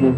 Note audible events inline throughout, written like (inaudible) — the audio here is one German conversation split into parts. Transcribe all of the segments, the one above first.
Hallo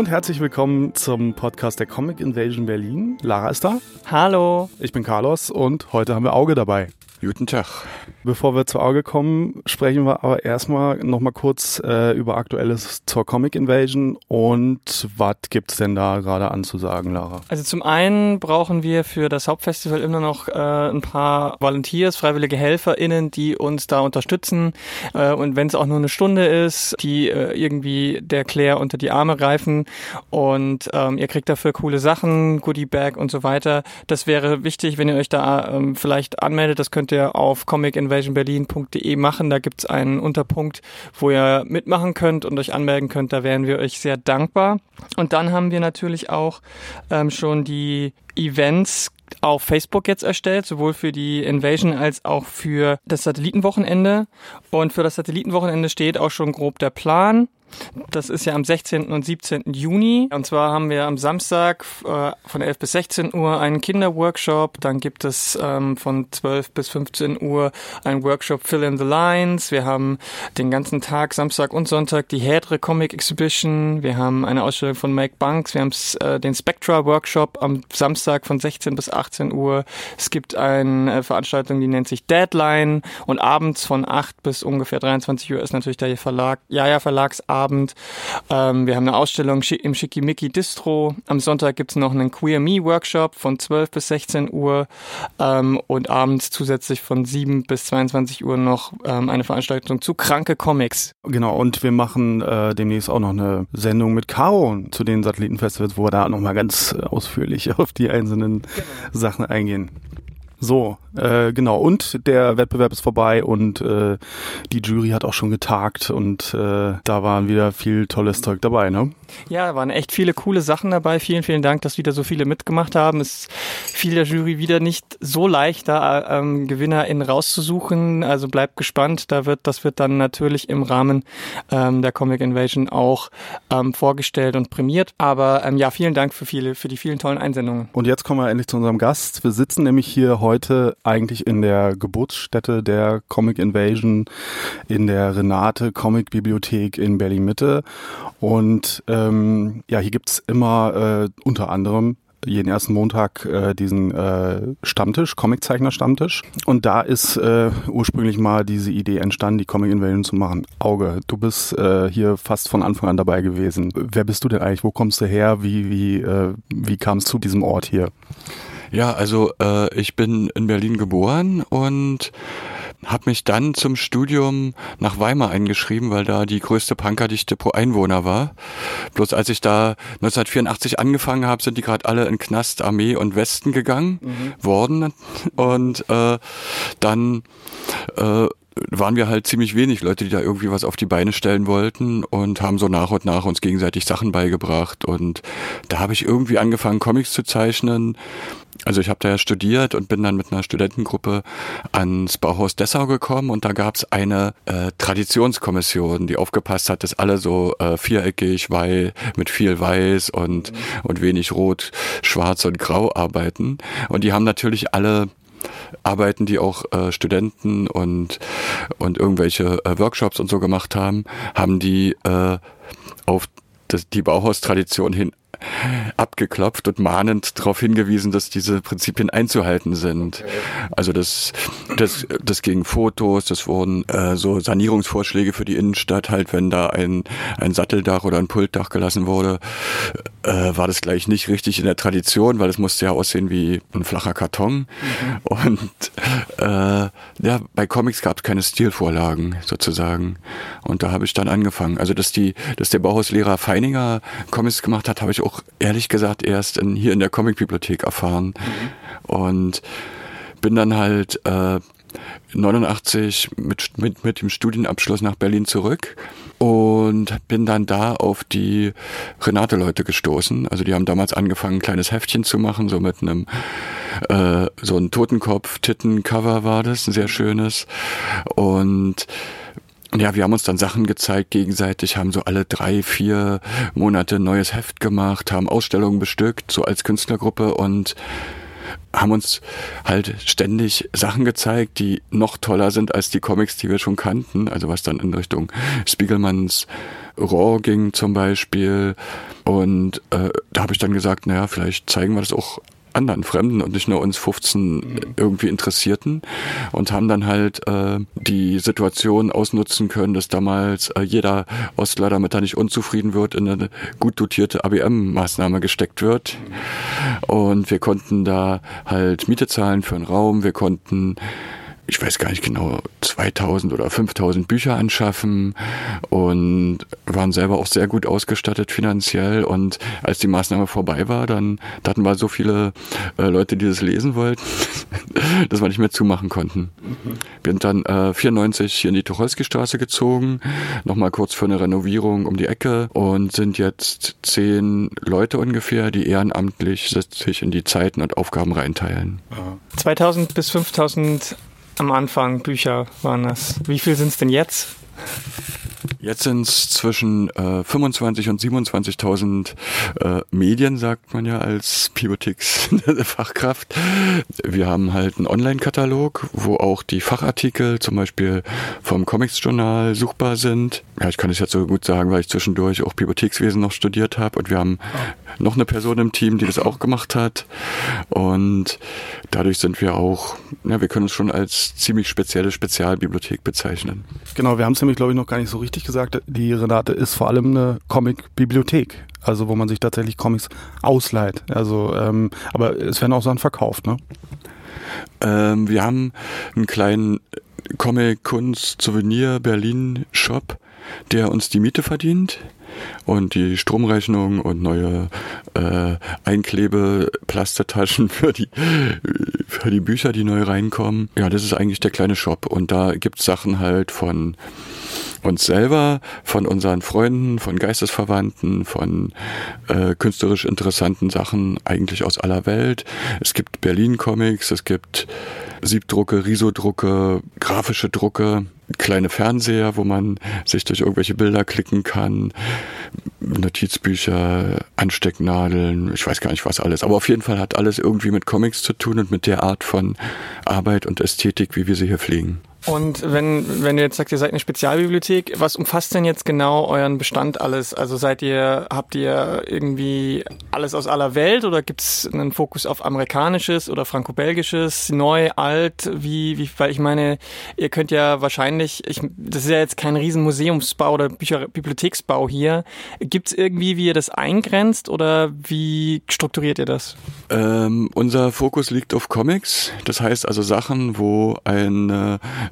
und herzlich willkommen zum Podcast der Comic Invasion Berlin. Lara ist da. Hallo. Ich bin Carlos und heute haben wir Auge dabei. Guten Tag. Bevor wir zu Auge kommen, sprechen wir aber erstmal nochmal kurz äh, über Aktuelles zur Comic Invasion und was gibt's denn da gerade anzusagen, Lara? Also zum einen brauchen wir für das Hauptfestival immer noch äh, ein paar Volunteers, freiwillige HelferInnen, die uns da unterstützen äh, und wenn es auch nur eine Stunde ist, die äh, irgendwie der Claire unter die Arme greifen und ähm, ihr kriegt dafür coole Sachen, Goodie Bag und so weiter. Das wäre wichtig, wenn ihr euch da ähm, vielleicht anmeldet. Das könnt ihr auf comicinvasionberlin.de machen. Da gibt's einen Unterpunkt, wo ihr mitmachen könnt und euch anmelden könnt. Da wären wir euch sehr dankbar. Und dann haben wir natürlich auch ähm, schon die Events auf Facebook jetzt erstellt, sowohl für die Invasion als auch für das Satellitenwochenende. Und für das Satellitenwochenende steht auch schon grob der Plan. Das ist ja am 16. und 17. Juni. Und zwar haben wir am Samstag äh, von 11 bis 16 Uhr einen Kinderworkshop. Dann gibt es ähm, von 12 bis 15 Uhr einen Workshop Fill in the Lines. Wir haben den ganzen Tag, Samstag und Sonntag, die Hedre Comic Exhibition. Wir haben eine Ausstellung von Mike Banks. Wir haben äh, den Spectra Workshop am Samstag von 16 bis 18 Uhr. Es gibt eine äh, Veranstaltung, die nennt sich Deadline. Und abends von 8 bis ungefähr 23 Uhr ist natürlich der Verlag, Jaja Verlagsabend Abend. Ähm, wir haben eine Ausstellung im Schickimicki Distro. Am Sonntag gibt es noch einen Queer Me Workshop von 12 bis 16 Uhr ähm, und abends zusätzlich von 7 bis 22 Uhr noch ähm, eine Veranstaltung zu kranke Comics. Genau, und wir machen äh, demnächst auch noch eine Sendung mit Caro zu den Satellitenfestivals, wo wir da nochmal ganz ausführlich (laughs) auf die einzelnen genau. Sachen eingehen. So, äh, genau. Und der Wettbewerb ist vorbei und äh, die Jury hat auch schon getagt und äh, da waren wieder viel tolles Zeug dabei, ne? Ja, waren echt viele coole Sachen dabei. Vielen, vielen Dank, dass wieder so viele mitgemacht haben. Es fiel der Jury wieder nicht so leicht, da ähm, GewinnerInnen rauszusuchen. Also bleibt gespannt. Da wird, das wird dann natürlich im Rahmen ähm, der Comic Invasion auch ähm, vorgestellt und prämiert. Aber ähm, ja, vielen Dank für viele, für die vielen tollen Einsendungen. Und jetzt kommen wir endlich zu unserem Gast. Wir sitzen nämlich hier heute eigentlich in der Geburtsstätte der Comic Invasion in der Renate Comic Bibliothek in Berlin Mitte. Und ähm, ja, hier gibt's immer äh, unter anderem jeden ersten Montag äh, diesen äh, Stammtisch, Comiczeichner-Stammtisch. Und da ist äh, ursprünglich mal diese Idee entstanden, die Comic Invasion zu machen. Auge, du bist äh, hier fast von Anfang an dabei gewesen. Wer bist du denn eigentlich? Wo kommst du her? Wie, wie, äh, wie kam es zu diesem Ort hier? Ja, also äh, ich bin in Berlin geboren und habe mich dann zum Studium nach Weimar eingeschrieben, weil da die größte Punkerdichte pro Einwohner war. Bloß als ich da 1984 angefangen habe, sind die gerade alle in Knast, Armee und Westen gegangen mhm. worden. Und äh, dann äh, waren wir halt ziemlich wenig Leute, die da irgendwie was auf die Beine stellen wollten und haben so nach und nach uns gegenseitig Sachen beigebracht. Und da habe ich irgendwie angefangen, Comics zu zeichnen. Also ich habe da ja studiert und bin dann mit einer Studentengruppe ans Bauhaus Dessau gekommen und da gab es eine äh, Traditionskommission, die aufgepasst hat, dass alle so äh, viereckig, weil mit viel Weiß und, und wenig Rot, Schwarz und Grau arbeiten. Und die haben natürlich alle Arbeiten, die auch äh, Studenten und, und irgendwelche äh, Workshops und so gemacht haben, haben die äh, auf das, die Bauhaustradition hin abgeklopft und mahnend darauf hingewiesen, dass diese Prinzipien einzuhalten sind. Also das, das, das gegen Fotos, das wurden äh, so Sanierungsvorschläge für die Innenstadt, halt wenn da ein, ein Satteldach oder ein Pultdach gelassen wurde, äh, war das gleich nicht richtig in der Tradition, weil es musste ja aussehen wie ein flacher Karton. Mhm. Und äh, ja, bei Comics gab es keine Stilvorlagen sozusagen. Und da habe ich dann angefangen. Also dass die, dass der Bauhauslehrer Feininger Comics gemacht hat, habe ich auch auch ehrlich gesagt erst in, hier in der Comicbibliothek erfahren. Mhm. Und bin dann halt äh, 89 mit, mit, mit dem Studienabschluss nach Berlin zurück und bin dann da auf die Renate-Leute gestoßen. Also die haben damals angefangen, ein kleines Heftchen zu machen, so mit einem äh, so ein Totenkopf-Titten-Cover war das, ein sehr schönes. Und ja, wir haben uns dann Sachen gezeigt gegenseitig, haben so alle drei, vier Monate neues Heft gemacht, haben Ausstellungen bestückt, so als Künstlergruppe und haben uns halt ständig Sachen gezeigt, die noch toller sind als die Comics, die wir schon kannten. Also was dann in Richtung Spiegelmanns Raw ging zum Beispiel. Und äh, da habe ich dann gesagt, naja, vielleicht zeigen wir das auch anderen Fremden und nicht nur uns 15 irgendwie Interessierten und haben dann halt äh, die Situation ausnutzen können, dass damals äh, jeder Ostler, damit er nicht unzufrieden wird, in eine gut dotierte ABM-Maßnahme gesteckt wird. Und wir konnten da halt Miete zahlen für einen Raum, wir konnten ich weiß gar nicht genau, 2000 oder 5000 Bücher anschaffen und waren selber auch sehr gut ausgestattet finanziell. Und als die Maßnahme vorbei war, dann da hatten wir so viele äh, Leute, die das lesen wollten, (laughs) dass wir nicht mehr zumachen konnten. Mhm. Wir sind dann äh, 94 hier in die Tucholsky-Straße gezogen, nochmal kurz für eine Renovierung um die Ecke und sind jetzt zehn Leute ungefähr, die ehrenamtlich sich in die Zeiten und Aufgaben reinteilen. 2000 bis 5000 am Anfang Bücher waren das. Wie viel sind es denn jetzt? Jetzt sind es zwischen äh, 25 und 27.000 äh, Medien, sagt man ja als Bibliotheksfachkraft. (laughs) Wir haben halt einen Online-Katalog, wo auch die Fachartikel zum Beispiel vom Comics-Journal suchbar sind. Ja, ich kann es jetzt so gut sagen, weil ich zwischendurch auch Bibliothekswesen noch studiert habe und wir haben noch eine Person im Team, die das auch gemacht hat. Und dadurch sind wir auch, ja, wir können uns schon als ziemlich spezielle Spezialbibliothek bezeichnen. Genau, wir haben es nämlich, glaube ich, noch gar nicht so richtig gesagt. Die Renate ist vor allem eine Comic-Bibliothek. Also wo man sich tatsächlich Comics ausleiht. Also, ähm, aber es werden auch Sachen verkauft, ne? Ähm, wir haben einen kleinen Comic Kunst Souvenir Berlin Shop, der uns die Miete verdient und die Stromrechnung und neue äh, Einklebe-Plastertaschen (laughs) für die, für die Bücher, die neu reinkommen. Ja, das ist eigentlich der kleine Shop und da gibt's Sachen halt von uns selber, von unseren Freunden, von Geistesverwandten, von äh, künstlerisch interessanten Sachen eigentlich aus aller Welt. Es gibt Berlin-Comics, es gibt Siebdrucke, Risodrucke, grafische Drucke, kleine Fernseher, wo man sich durch irgendwelche Bilder klicken kann, Notizbücher, Anstecknadeln, ich weiß gar nicht was alles. Aber auf jeden Fall hat alles irgendwie mit Comics zu tun und mit der Art von Arbeit und Ästhetik, wie wir sie hier pflegen. Und wenn, wenn ihr jetzt sagt, ihr seid eine Spezialbibliothek, was umfasst denn jetzt genau euren Bestand alles? Also seid ihr, habt ihr irgendwie alles aus aller Welt oder gibt es einen Fokus auf amerikanisches oder franco-belgisches, neu, alt, wie, wie, weil ich meine, ihr könnt ja wahrscheinlich, ich, das ist ja jetzt kein riesen Museumsbau oder Bücher, Bibliotheksbau hier. Gibt es irgendwie, wie ihr das eingrenzt oder wie strukturiert ihr das? Ähm, unser Fokus liegt auf Comics, das heißt also Sachen, wo ein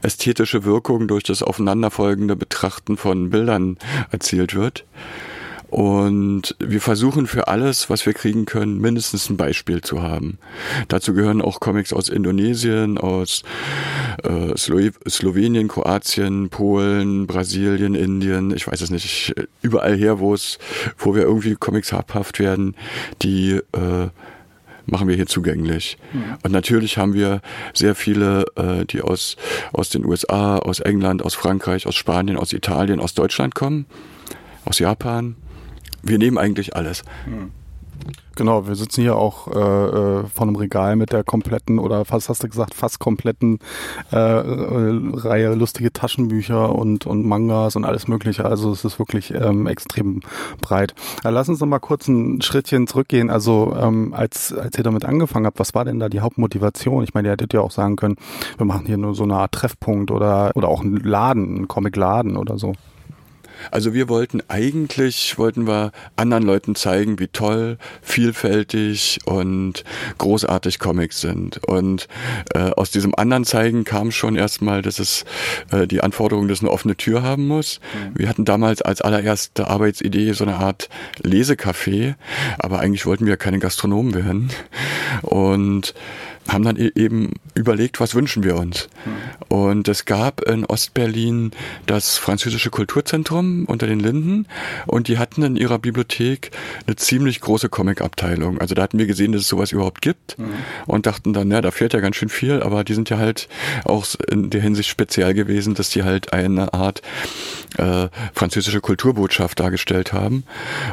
ästhetische Wirkung durch das aufeinanderfolgende Betrachten von Bildern erzielt wird. Und wir versuchen für alles, was wir kriegen können, mindestens ein Beispiel zu haben. Dazu gehören auch Comics aus Indonesien, aus äh, Slo Slowenien, Kroatien, Polen, Brasilien, Indien, ich weiß es nicht, überall her, wo es, wo wir irgendwie Comics habhaft werden, die äh, machen wir hier zugänglich. Mhm. Und natürlich haben wir sehr viele, äh, die aus, aus den USA, aus England, aus Frankreich, aus Spanien, aus Italien, aus Deutschland kommen, aus Japan. Wir nehmen eigentlich alles. Mhm. Genau, wir sitzen hier auch äh, äh, vor einem Regal mit der kompletten oder fast hast du gesagt, fast kompletten äh, äh, Reihe lustige Taschenbücher und, und Mangas und alles mögliche. Also es ist wirklich ähm, extrem breit. Äh, lass uns noch mal kurz ein Schrittchen zurückgehen. Also ähm, als, als ihr damit angefangen habt, was war denn da die Hauptmotivation? Ich meine, ihr hättet ja auch sagen können, wir machen hier nur so eine Art Treffpunkt oder, oder auch einen Laden, einen Comicladen oder so. Also wir wollten eigentlich, wollten wir anderen Leuten zeigen, wie toll, vielfältig und großartig Comics sind. Und äh, aus diesem anderen Zeigen kam schon erstmal, dass es äh, die Anforderung, dass eine offene Tür haben muss. Mhm. Wir hatten damals als allererste Arbeitsidee so eine Art Lesecafé, aber eigentlich wollten wir keine Gastronomen werden. Und haben dann e-, eben überlegt, was wünschen wir uns. Mhm. Und es gab in Ostberlin das französische Kulturzentrum unter den Linden und die hatten in ihrer Bibliothek eine ziemlich große Comic-Abteilung. Also da hatten wir gesehen, dass es sowas überhaupt gibt mhm. und dachten dann, ja, da fehlt ja ganz schön viel, aber die sind ja halt auch in der Hinsicht speziell gewesen, dass die halt eine Art äh, französische Kulturbotschaft dargestellt haben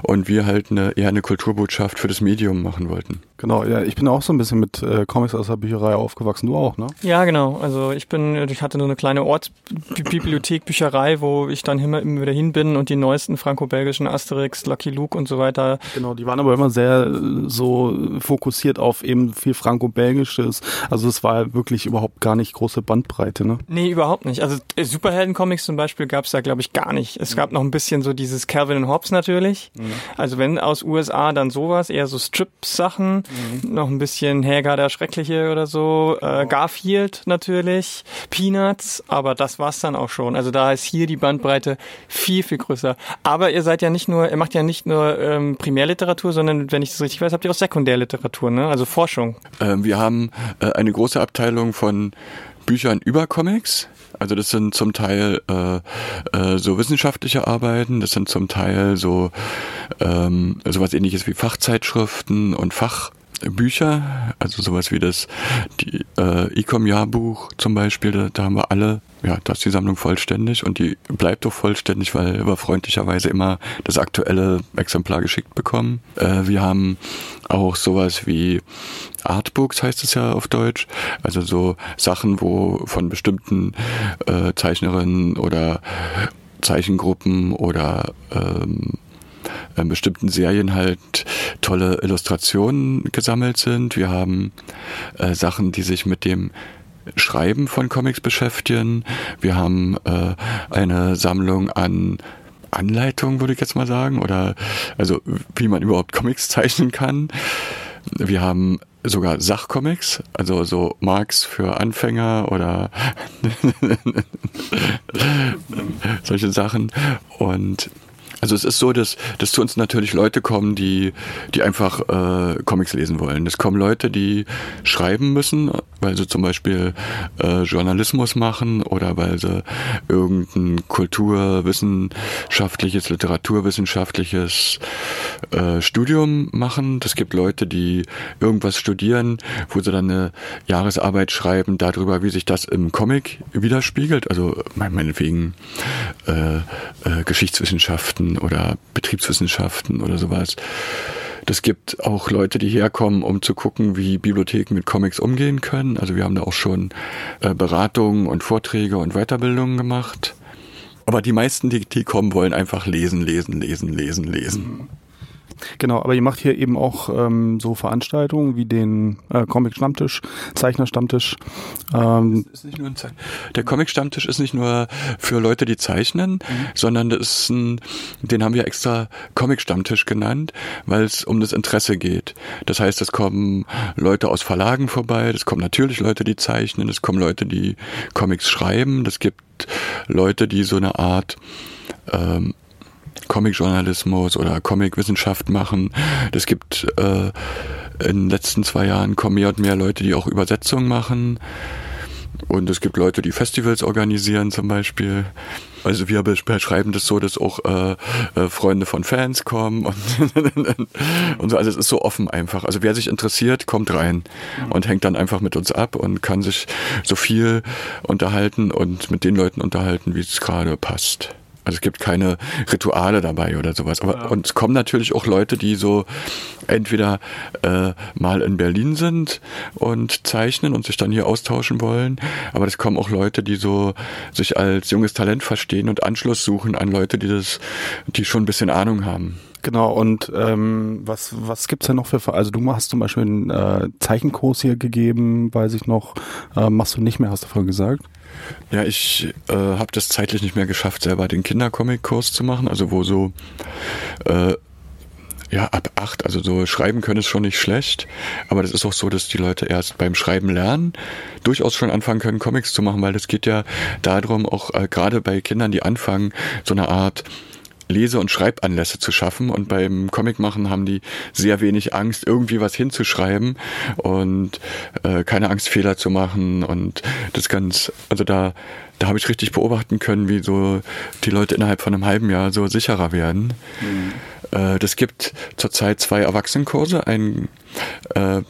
und wir halt eine, eher eine Kulturbotschaft für das Medium machen wollten. Genau, ja, ich bin auch so ein bisschen mit äh, Comics aus der Bücherei aufgewachsen. Du auch, ne? Ja, genau. Also ich bin, ich hatte nur eine kleine Ortsbibliothek, Bücherei, wo ich dann immer, immer wieder hin bin und die neuesten franco-belgischen Asterix, Lucky Luke und so weiter. Genau, die waren aber immer sehr äh, so fokussiert auf eben viel franco-belgisches. Also es war wirklich überhaupt gar nicht große Bandbreite, ne? Nee, überhaupt nicht. Also äh, Superhelden-Comics zum Beispiel gab es da, glaube ich, gar nicht. Es gab noch ein bisschen so dieses Calvin und Hobbes natürlich. Mhm. Also wenn aus USA dann sowas, eher so Strip-Sachen Mhm. Noch ein bisschen Hager der Schreckliche oder so. Äh, Garfield natürlich. Peanuts. Aber das war's dann auch schon. Also da ist hier die Bandbreite viel, viel größer. Aber ihr seid ja nicht nur, ihr macht ja nicht nur ähm, Primärliteratur, sondern, wenn ich das richtig weiß, habt ihr auch Sekundärliteratur, ne? Also Forschung. Ähm, wir haben äh, eine große Abteilung von Büchern über Comics. Also das sind zum Teil äh, äh, so wissenschaftliche Arbeiten, das sind zum Teil so ähm, sowas ähnliches wie Fachzeitschriften und Fach Bücher, also sowas wie das die, äh, Ecom-Jahrbuch zum Beispiel, da, da, haben wir alle, ja, da ist die Sammlung vollständig und die bleibt doch vollständig, weil wir freundlicherweise immer das aktuelle Exemplar geschickt bekommen. Äh, wir haben auch sowas wie Artbooks heißt es ja auf Deutsch, also so Sachen, wo von bestimmten äh, Zeichnerinnen oder Zeichengruppen oder ähm, äh, bestimmten Serien halt tolle Illustrationen gesammelt sind. Wir haben äh, Sachen, die sich mit dem Schreiben von Comics beschäftigen. Wir haben äh, eine Sammlung an Anleitungen, würde ich jetzt mal sagen, oder also wie man überhaupt Comics (laughs) zeichnen kann. Wir haben sogar Sachcomics, also so Marx für Anfänger oder (laughs) solche Sachen. Und also es ist so, dass, dass zu uns natürlich Leute kommen, die, die einfach äh, Comics lesen wollen. Es kommen Leute, die schreiben müssen, weil sie zum Beispiel äh, Journalismus machen oder weil sie irgendein kulturwissenschaftliches, literaturwissenschaftliches äh, Studium machen. Es gibt Leute, die irgendwas studieren, wo sie dann eine Jahresarbeit schreiben darüber, wie sich das im Comic widerspiegelt. Also meinetwegen äh, äh, Geschichtswissenschaften oder Betriebswissenschaften oder sowas. Das gibt auch Leute, die herkommen, um zu gucken, wie Bibliotheken mit Comics umgehen können. Also wir haben da auch schon äh, Beratungen und Vorträge und Weiterbildungen gemacht. Aber die meisten, die, die kommen, wollen einfach lesen, lesen, lesen, lesen, lesen. Genau, aber ihr macht hier eben auch ähm, so Veranstaltungen wie den äh, Comic-Stammtisch, Zeichner-Stammtisch. Ähm. Der Comic-Stammtisch ist nicht nur für Leute, die zeichnen, mhm. sondern das ist ein, den haben wir extra Comic-Stammtisch genannt, weil es um das Interesse geht. Das heißt, es kommen Leute aus Verlagen vorbei, es kommen natürlich Leute, die zeichnen, es kommen Leute, die Comics schreiben, es gibt Leute, die so eine Art ähm, Comic-Journalismus oder Comic-Wissenschaft machen. Es gibt äh, in den letzten zwei Jahren kommen mehr und mehr Leute, die auch Übersetzungen machen. Und es gibt Leute, die Festivals organisieren zum Beispiel. Also wir beschreiben das so, dass auch äh, äh, Freunde von Fans kommen und, (laughs) und so. Also es ist so offen einfach. Also wer sich interessiert, kommt rein und hängt dann einfach mit uns ab und kann sich so viel unterhalten und mit den Leuten unterhalten, wie es gerade passt. Also es gibt keine Rituale dabei oder sowas. Aber ja. und es kommen natürlich auch Leute, die so entweder äh, mal in Berlin sind und zeichnen und sich dann hier austauschen wollen. Aber es kommen auch Leute, die so sich als junges Talent verstehen und Anschluss suchen an Leute, die das, die schon ein bisschen Ahnung haben. Genau, und ähm, was, was gibt's denn noch für, also du hast zum Beispiel einen äh, Zeichenkurs hier gegeben, weiß ich noch, äh, machst du nicht mehr, hast du vorhin gesagt? Ja, ich äh, habe das zeitlich nicht mehr geschafft, selber den Kindercomic-Kurs zu machen, also wo so äh, ja, ab acht, also so schreiben können ist schon nicht schlecht, aber das ist auch so, dass die Leute erst beim Schreiben lernen, durchaus schon anfangen können, Comics zu machen, weil es geht ja darum, auch äh, gerade bei Kindern, die anfangen, so eine Art Lese- und Schreibanlässe zu schaffen. Und beim Comicmachen haben die sehr wenig Angst, irgendwie was hinzuschreiben und äh, keine Angst, Fehler zu machen. Und das ganz, also da, da habe ich richtig beobachten können, wie so die Leute innerhalb von einem halben Jahr so sicherer werden. Mhm. Äh, das gibt zurzeit zwei Erwachsenenkurse, einen äh,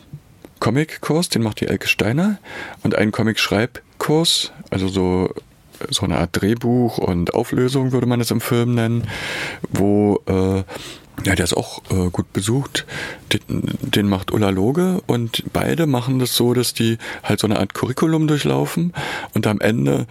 Comic-Kurs, den macht die Elke Steiner, und einen Comic-Schreibkurs, also so so eine Art Drehbuch und Auflösung würde man es im Film nennen, wo äh, ja, der ist auch äh, gut besucht. Den, den macht Ulla Loge und beide machen das so, dass die halt so eine Art Curriculum durchlaufen und am Ende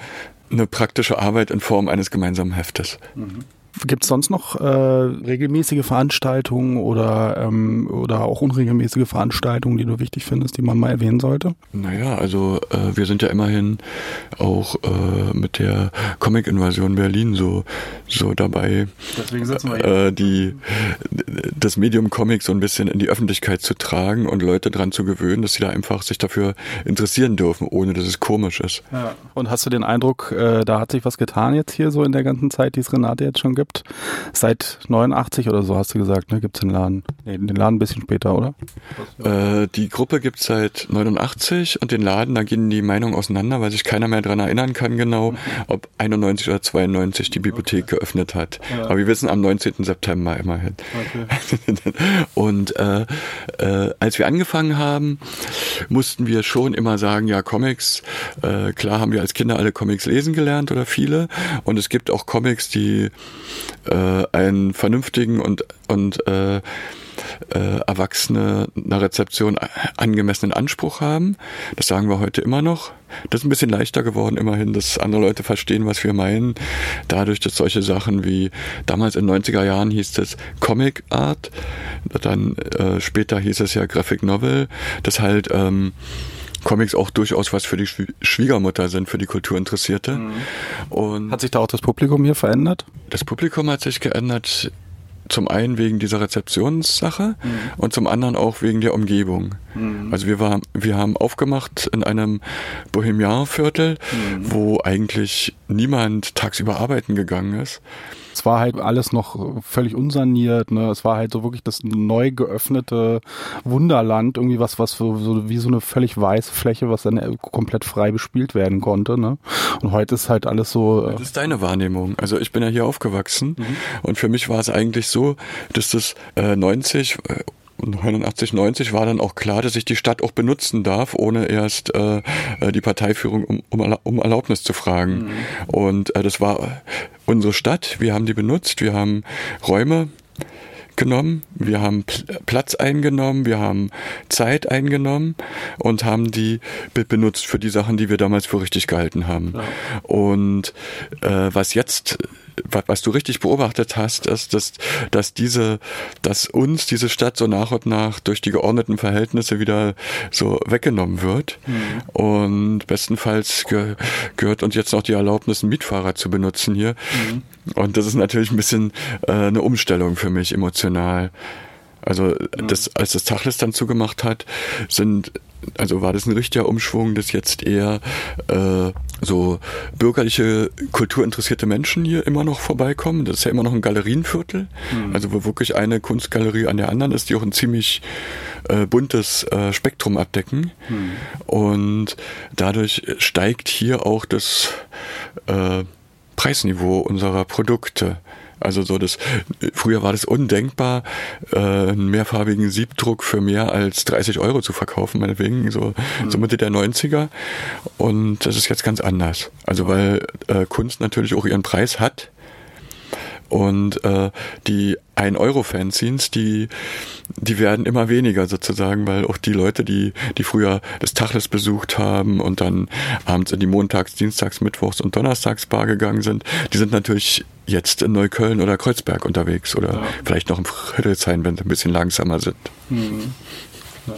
eine praktische Arbeit in Form eines gemeinsamen Heftes. Mhm. Gibt es sonst noch äh, regelmäßige Veranstaltungen oder, ähm, oder auch unregelmäßige Veranstaltungen, die du wichtig findest, die man mal erwähnen sollte? Naja, also äh, wir sind ja immerhin auch äh, mit der Comic-Invasion Berlin so, so dabei, Deswegen sitzen wir hier. Äh, die, das Medium Comic so ein bisschen in die Öffentlichkeit zu tragen und Leute dran zu gewöhnen, dass sie da einfach sich dafür interessieren dürfen, ohne dass es komisch ist. Ja. Und hast du den Eindruck, äh, da hat sich was getan jetzt hier so in der ganzen Zeit, die es Renate jetzt schon gibt? Seit 89 oder so hast du gesagt, ne? Gibt es den Laden? Nee, den Laden ein bisschen später, oder? Äh, die Gruppe gibt es seit 89 und den Laden, da gehen die Meinungen auseinander, weil sich keiner mehr dran erinnern kann genau, ob 91 oder 92 die Bibliothek okay. geöffnet hat. Ja. Aber wir wissen am 19. September immerhin. Okay. (laughs) und äh, äh, als wir angefangen haben, mussten wir schon immer sagen, ja, Comics, äh, klar haben wir als Kinder alle Comics lesen gelernt oder viele. Und es gibt auch Comics, die äh, einen vernünftigen und, und äh, äh, Erwachsene einer Rezeption angemessenen Anspruch haben. Das sagen wir heute immer noch. Das ist ein bisschen leichter geworden, immerhin, dass andere Leute verstehen, was wir meinen. Dadurch, dass solche Sachen wie damals in den 90er Jahren hieß es Comic Art, dann äh, später hieß es ja Graphic Novel, das halt ähm, Comics auch durchaus was für die Schwiegermutter sind, für die Kulturinteressierte. Mhm. Und hat sich da auch das Publikum hier verändert? Das Publikum hat sich geändert zum einen wegen dieser Rezeptionssache mhm. und zum anderen auch wegen der Umgebung. Mhm. Also wir, war, wir haben aufgemacht in einem Bohemian-Viertel, mhm. wo eigentlich niemand tagsüber arbeiten gegangen ist. Es war halt alles noch völlig unsaniert. Ne? Es war halt so wirklich das neu geöffnete Wunderland, irgendwie was, was so, so wie so eine völlig weiße Fläche, was dann komplett frei bespielt werden konnte. Ne? Und heute ist halt alles so. Äh das ist deine Wahrnehmung. Also ich bin ja hier aufgewachsen mhm. und für mich war es eigentlich so, dass das äh, 90 89, 90 war dann auch klar, dass ich die Stadt auch benutzen darf, ohne erst äh, äh die Parteiführung um, um, um Erlaubnis zu fragen. Mhm. Und äh, das war unsere Stadt. Wir haben die benutzt. Wir haben Räume genommen, wir haben Platz eingenommen, wir haben Zeit eingenommen und haben die benutzt für die Sachen, die wir damals für richtig gehalten haben. Ja. Und äh, was jetzt was du richtig beobachtet hast, ist, dass, dass diese, dass uns diese Stadt so nach und nach durch die geordneten Verhältnisse wieder so weggenommen wird. Mhm. Und bestenfalls ge gehört uns jetzt noch die Erlaubnis, einen Mietfahrer zu benutzen hier. Mhm. Und das ist natürlich ein bisschen äh, eine Umstellung für mich emotional. Also das, als das Tachlis dann zugemacht hat, sind also war das ein richtiger Umschwung, dass jetzt eher äh, so bürgerliche, kulturinteressierte Menschen hier immer noch vorbeikommen. Das ist ja immer noch ein Galerienviertel, mhm. also wo wirklich eine Kunstgalerie an der anderen ist, die auch ein ziemlich äh, buntes äh, Spektrum abdecken. Mhm. Und dadurch steigt hier auch das äh, Preisniveau unserer Produkte. Also so das, früher war das undenkbar, äh, einen mehrfarbigen Siebdruck für mehr als 30 Euro zu verkaufen, meinetwegen, so, mhm. so Mitte der 90er. Und das ist jetzt ganz anders. Also weil äh, Kunst natürlich auch ihren Preis hat und äh, die 1-Euro-Fanzines, die, die werden immer weniger sozusagen, weil auch die Leute, die, die früher das Tachles besucht haben und dann abends in die Montags-, Dienstags-, Mittwochs- und Donnerstagsbar gegangen sind, die sind natürlich jetzt in Neukölln oder Kreuzberg unterwegs oder ja. vielleicht noch in Friedrichshain, wenn sie ein bisschen langsamer sind. Mhm. Ja.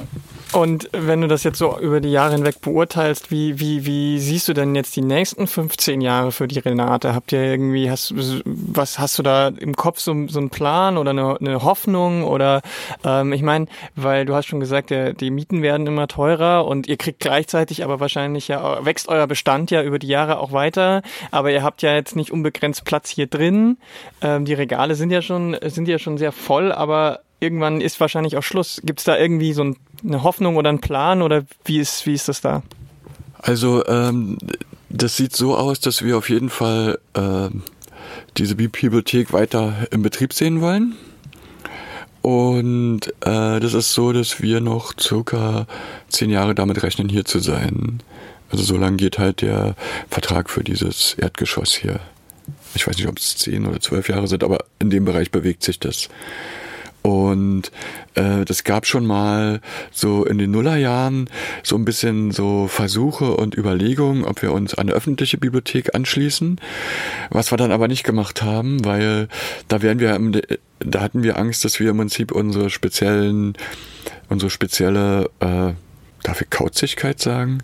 Und wenn du das jetzt so über die Jahre hinweg beurteilst, wie, wie, wie siehst du denn jetzt die nächsten 15 Jahre für die Renate? Habt ihr irgendwie, hast, was hast du da im Kopf so, so einen Plan oder eine, eine Hoffnung? Oder ähm, ich meine, weil du hast schon gesagt, der, die Mieten werden immer teurer und ihr kriegt gleichzeitig aber wahrscheinlich ja, wächst euer Bestand ja über die Jahre auch weiter, aber ihr habt ja jetzt nicht unbegrenzt Platz hier drin. Ähm, die Regale sind ja schon, sind ja schon sehr voll, aber irgendwann ist wahrscheinlich auch Schluss. Gibt es da irgendwie so eine Hoffnung oder einen Plan oder wie ist, wie ist das da? Also ähm, das sieht so aus, dass wir auf jeden Fall äh, diese Bibliothek weiter im Betrieb sehen wollen. Und äh, das ist so, dass wir noch circa zehn Jahre damit rechnen, hier zu sein. Also so lange geht halt der Vertrag für dieses Erdgeschoss hier. Ich weiß nicht, ob es zehn oder zwölf Jahre sind, aber in dem Bereich bewegt sich das. Und äh, das gab schon mal so in den Nullerjahren so ein bisschen so Versuche und Überlegungen, ob wir uns an eine öffentliche Bibliothek anschließen, was wir dann aber nicht gemacht haben, weil da wären wir, da hatten wir Angst, dass wir im Prinzip unsere speziellen, unsere spezielle, äh, darf ich Kauzigkeit sagen?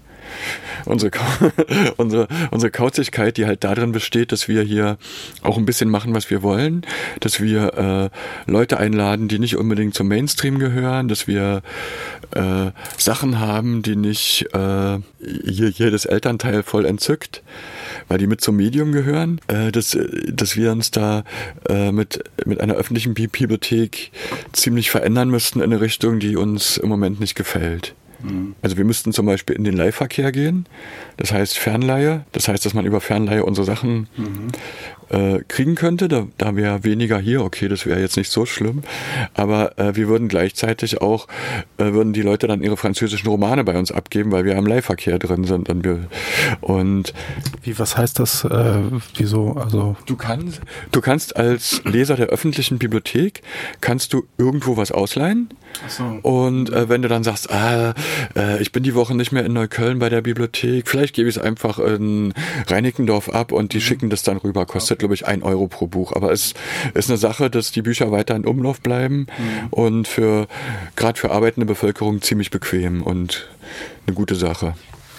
Unsere, (laughs) unsere, unsere Kauzigkeit, die halt darin besteht, dass wir hier auch ein bisschen machen, was wir wollen, dass wir äh, Leute einladen, die nicht unbedingt zum Mainstream gehören, dass wir äh, Sachen haben, die nicht äh, hier jedes Elternteil voll entzückt, weil die mit zum Medium gehören, äh, dass, dass wir uns da äh, mit, mit einer öffentlichen Bibliothek ziemlich verändern müssten in eine Richtung, die uns im Moment nicht gefällt. Also wir müssten zum Beispiel in den Leihverkehr gehen, das heißt Fernleihe, das heißt, dass man über Fernleihe unsere Sachen mhm. Äh, kriegen könnte. Da, da wäre weniger hier, okay, das wäre jetzt nicht so schlimm, aber äh, wir würden gleichzeitig auch, äh, würden die Leute dann ihre französischen Romane bei uns abgeben, weil wir am Leihverkehr drin sind. Und, wir, und Wie, was heißt das? Äh, wieso? Also du kannst, du kannst als Leser der öffentlichen Bibliothek, kannst du irgendwo was ausleihen so. Und äh, wenn du dann sagst, ah, äh, ich bin die Woche nicht mehr in Neukölln bei der Bibliothek, vielleicht gebe ich es einfach in Reinickendorf ab und die mhm. schicken das dann rüber. Kostet, glaube ich, ein Euro pro Buch. Aber es ist eine Sache, dass die Bücher weiter in Umlauf bleiben mhm. und für gerade für arbeitende Bevölkerung ziemlich bequem und eine gute Sache.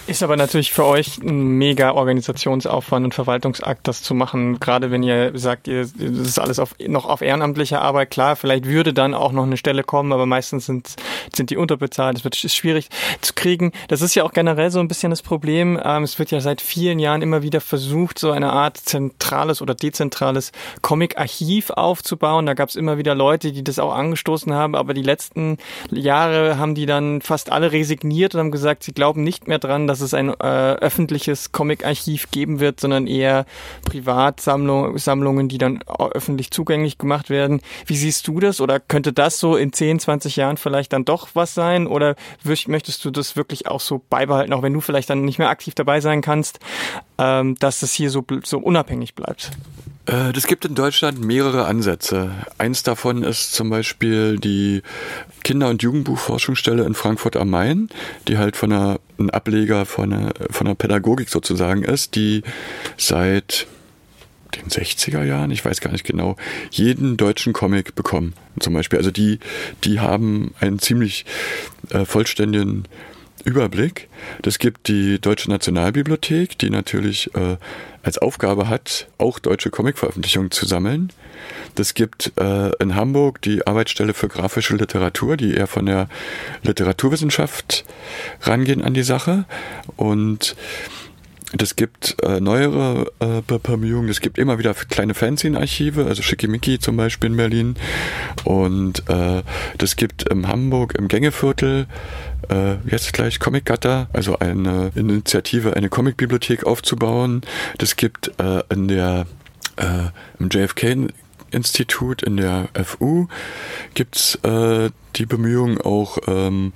Ist aber natürlich für euch ein mega Organisationsaufwand und Verwaltungsakt, das zu machen. Gerade wenn ihr sagt, ihr, das ist alles auf, noch auf ehrenamtlicher Arbeit. Klar, vielleicht würde dann auch noch eine Stelle kommen, aber meistens sind, sind die unterbezahlt. Es wird ist schwierig zu kriegen. Das ist ja auch generell so ein bisschen das Problem. Ähm, es wird ja seit vielen Jahren immer wieder versucht, so eine Art zentrales oder dezentrales Comic-Archiv aufzubauen. Da gab es immer wieder Leute, die das auch angestoßen haben, aber die letzten Jahre haben die dann fast alle resigniert und haben gesagt, sie glauben nicht mehr dran, dass dass es ein äh, öffentliches Comic-Archiv geben wird, sondern eher Privatsammlungen, die dann öffentlich zugänglich gemacht werden. Wie siehst du das? Oder könnte das so in 10, 20 Jahren vielleicht dann doch was sein? Oder möchtest du das wirklich auch so beibehalten, auch wenn du vielleicht dann nicht mehr aktiv dabei sein kannst, ähm, dass das hier so, so unabhängig bleibt? Äh, das gibt in Deutschland mehrere Ansätze. Eins davon ist zum Beispiel die Kinder- und Jugendbuchforschungsstelle in Frankfurt am Main, die halt von einer, ein Ableger von einer, von einer Pädagogik sozusagen ist, die seit den 60er Jahren, ich weiß gar nicht genau, jeden deutschen Comic bekommen. Zum Beispiel. Also die, die haben einen ziemlich äh, vollständigen Überblick. Das gibt die Deutsche Nationalbibliothek, die natürlich äh, als Aufgabe hat, auch deutsche Comicveröffentlichungen zu sammeln. Das gibt äh, in Hamburg die Arbeitsstelle für grafische Literatur, die eher von der Literaturwissenschaft rangehen an die Sache. Und das gibt äh, neuere äh, Bemühungen. Es gibt immer wieder kleine Fanzine-Archive, also Schickimicki zum Beispiel in Berlin. Und äh, das gibt in Hamburg im Gängeviertel äh, jetzt gleich Comic Gutter, also eine Initiative, eine Comicbibliothek aufzubauen. Das gibt äh, in der äh, im JFK Institut in der FU gibt's äh, die Bemühungen auch ähm,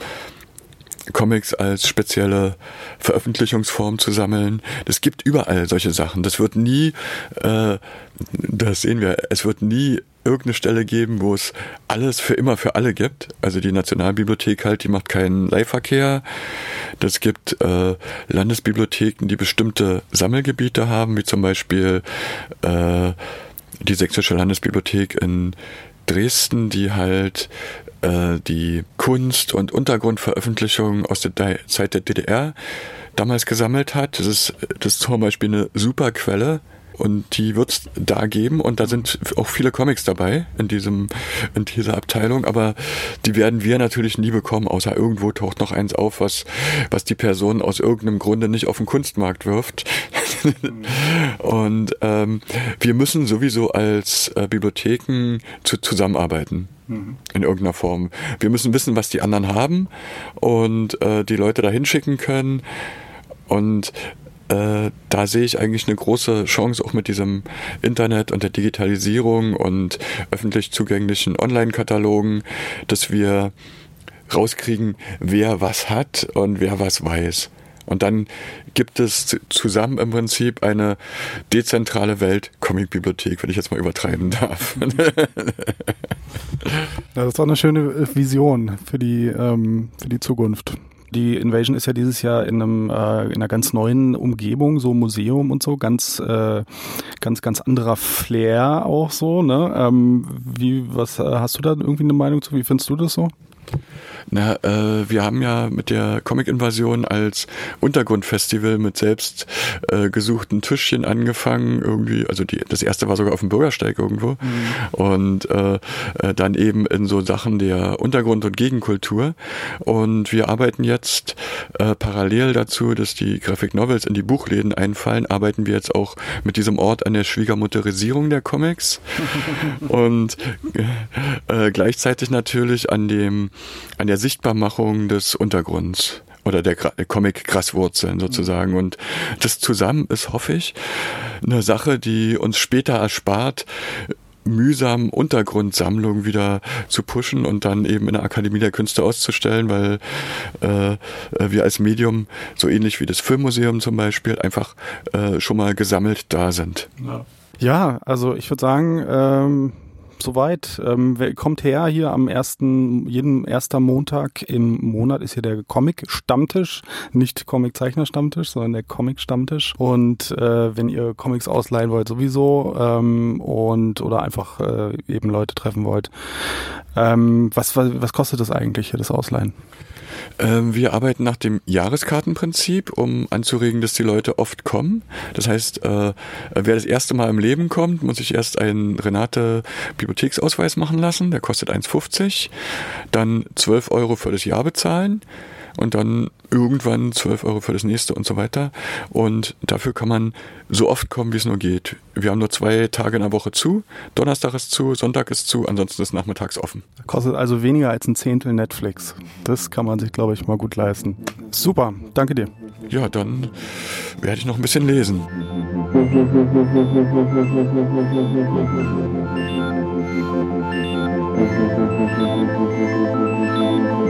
Comics als spezielle Veröffentlichungsform zu sammeln. Es gibt überall solche Sachen. Das wird nie, äh, das sehen wir, es wird nie irgendeine Stelle geben, wo es alles für immer für alle gibt. Also die Nationalbibliothek halt, die macht keinen Leihverkehr. Das gibt äh, Landesbibliotheken, die bestimmte Sammelgebiete haben, wie zum Beispiel äh, die Sächsische Landesbibliothek in Dresden, die halt äh, die Kunst- und Untergrundveröffentlichungen aus der Zeit der DDR damals gesammelt hat. Das ist, das ist zum Beispiel eine super Quelle und die wird es da geben und da sind auch viele Comics dabei in diesem in dieser Abteilung, aber die werden wir natürlich nie bekommen, außer irgendwo taucht noch eins auf, was was die Person aus irgendeinem Grunde nicht auf den Kunstmarkt wirft. (laughs) und ähm, wir müssen sowieso als äh, Bibliotheken zu, zusammenarbeiten mhm. in irgendeiner Form. Wir müssen wissen, was die anderen haben und äh, die Leute da hinschicken können. Und äh, da sehe ich eigentlich eine große Chance auch mit diesem Internet und der Digitalisierung und öffentlich zugänglichen Online-Katalogen, dass wir rauskriegen, wer was hat und wer was weiß. Und dann gibt es zusammen im Prinzip eine dezentrale Welt Comic-Bibliothek, wenn ich jetzt mal übertreiben darf. (laughs) das ist auch eine schöne Vision für die, ähm, für die Zukunft. Die Invasion ist ja dieses Jahr in einem äh, in einer ganz neuen Umgebung, so Museum und so, ganz äh, ganz ganz anderer Flair auch so. Ne? Ähm, wie was äh, hast du da irgendwie eine Meinung zu? Wie findest du das so? Na, äh, wir haben ja mit der Comic-Invasion als Untergrundfestival mit selbst äh, gesuchten Tischchen angefangen, irgendwie, also die, das erste war sogar auf dem Bürgersteig irgendwo. Mhm. und äh, äh, dann eben in so Sachen der Untergrund- und Gegenkultur. Und wir arbeiten jetzt äh, parallel dazu, dass die Graphic Novels in die Buchläden einfallen, arbeiten wir jetzt auch mit diesem Ort an der Schwiegermutterisierung der Comics. (laughs) Und äh, gleichzeitig natürlich an dem an der Sichtbarmachung des Untergrunds oder der Comic-Graswurzeln sozusagen. Und das zusammen ist, hoffe ich, eine Sache, die uns später erspart, mühsam Untergrundsammlungen wieder zu pushen und dann eben in der Akademie der Künste auszustellen, weil äh, wir als Medium, so ähnlich wie das Filmmuseum zum Beispiel, einfach äh, schon mal gesammelt da sind. Ja, ja also ich würde sagen, ähm soweit. Ähm, kommt her hier am ersten, jeden erster Montag im Monat ist hier der Comic-Stammtisch, nicht Comic-Zeichner-Stammtisch, sondern der Comic-Stammtisch. Und äh, wenn ihr Comics ausleihen wollt, sowieso ähm, und oder einfach äh, eben Leute treffen wollt, ähm, was, was, was kostet das eigentlich hier, das Ausleihen? Ähm, wir arbeiten nach dem Jahreskartenprinzip, um anzuregen, dass die Leute oft kommen. Das heißt, äh, wer das erste Mal im Leben kommt, muss sich erst einen Renate Bibliotheksausweis machen lassen. Der kostet 1,50. Dann 12 Euro für das Jahr bezahlen und dann irgendwann 12 Euro für das nächste und so weiter. Und dafür kann man so oft kommen, wie es nur geht. Wir haben nur zwei Tage in der Woche zu. Donnerstag ist zu, Sonntag ist zu, ansonsten ist nachmittags offen. Kostet also weniger als ein Zehntel Netflix. Das kann man sich, glaube ich, mal gut leisten. Super, danke dir. Ja, dann werde ich noch ein bisschen lesen. Thank (laughs)